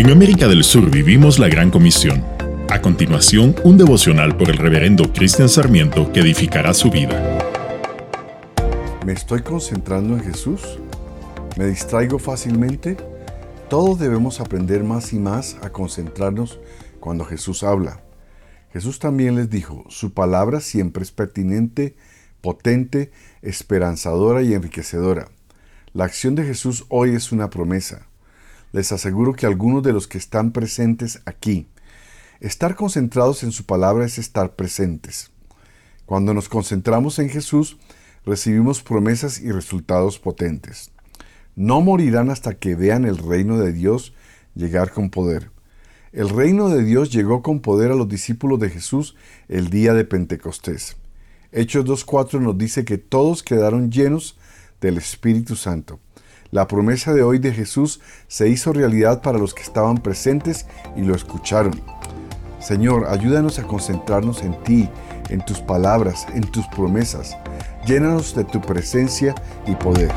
En América del Sur vivimos la Gran Comisión. A continuación, un devocional por el reverendo Cristian Sarmiento que edificará su vida. ¿Me estoy concentrando en Jesús? ¿Me distraigo fácilmente? Todos debemos aprender más y más a concentrarnos cuando Jesús habla. Jesús también les dijo, su palabra siempre es pertinente, potente, esperanzadora y enriquecedora. La acción de Jesús hoy es una promesa. Les aseguro que algunos de los que están presentes aquí, estar concentrados en su palabra es estar presentes. Cuando nos concentramos en Jesús, recibimos promesas y resultados potentes. No morirán hasta que vean el reino de Dios llegar con poder. El reino de Dios llegó con poder a los discípulos de Jesús el día de Pentecostés. Hechos 2.4 nos dice que todos quedaron llenos del Espíritu Santo. La promesa de hoy de Jesús se hizo realidad para los que estaban presentes y lo escucharon. Señor, ayúdanos a concentrarnos en ti, en tus palabras, en tus promesas. Llénanos de tu presencia y poder.